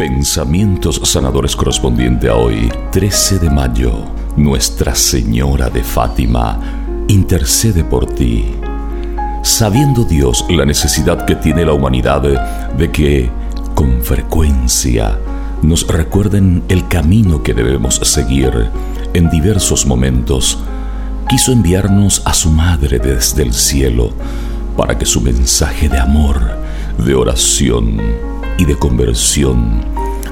Pensamientos sanadores correspondiente a hoy, 13 de mayo. Nuestra Señora de Fátima intercede por ti. Sabiendo Dios la necesidad que tiene la humanidad de que, con frecuencia, nos recuerden el camino que debemos seguir en diversos momentos, quiso enviarnos a su Madre desde el cielo para que su mensaje de amor, de oración y de conversión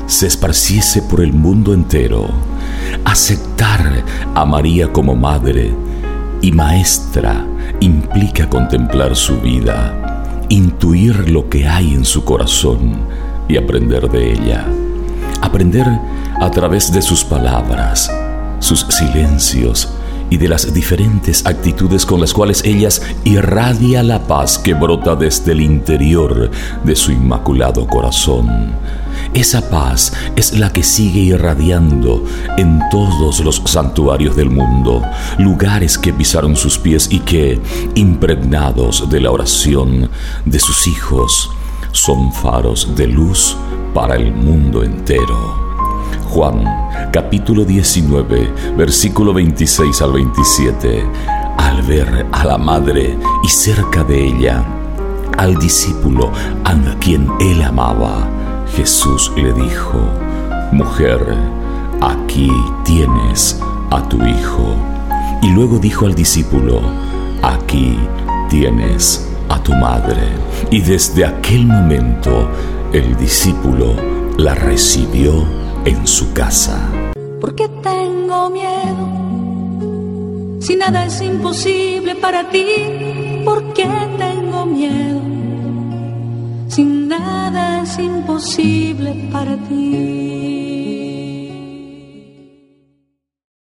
se esparciese por el mundo entero. Aceptar a María como madre y maestra implica contemplar su vida, intuir lo que hay en su corazón y aprender de ella. Aprender a través de sus palabras, sus silencios y de las diferentes actitudes con las cuales ellas irradia la paz que brota desde el interior de su inmaculado corazón. Esa paz es la que sigue irradiando en todos los santuarios del mundo, lugares que pisaron sus pies y que, impregnados de la oración de sus hijos, son faros de luz para el mundo entero. Juan capítulo 19 versículo 26 al 27. Al ver a la madre y cerca de ella al discípulo a quien él amaba, Jesús le dijo, Mujer, aquí tienes a tu hijo. Y luego dijo al discípulo, Aquí tienes a tu madre. Y desde aquel momento el discípulo la recibió en su casa. ¿Por qué tengo miedo? Si nada es imposible para ti, ¿por qué tengo miedo? Si nada es imposible para ti.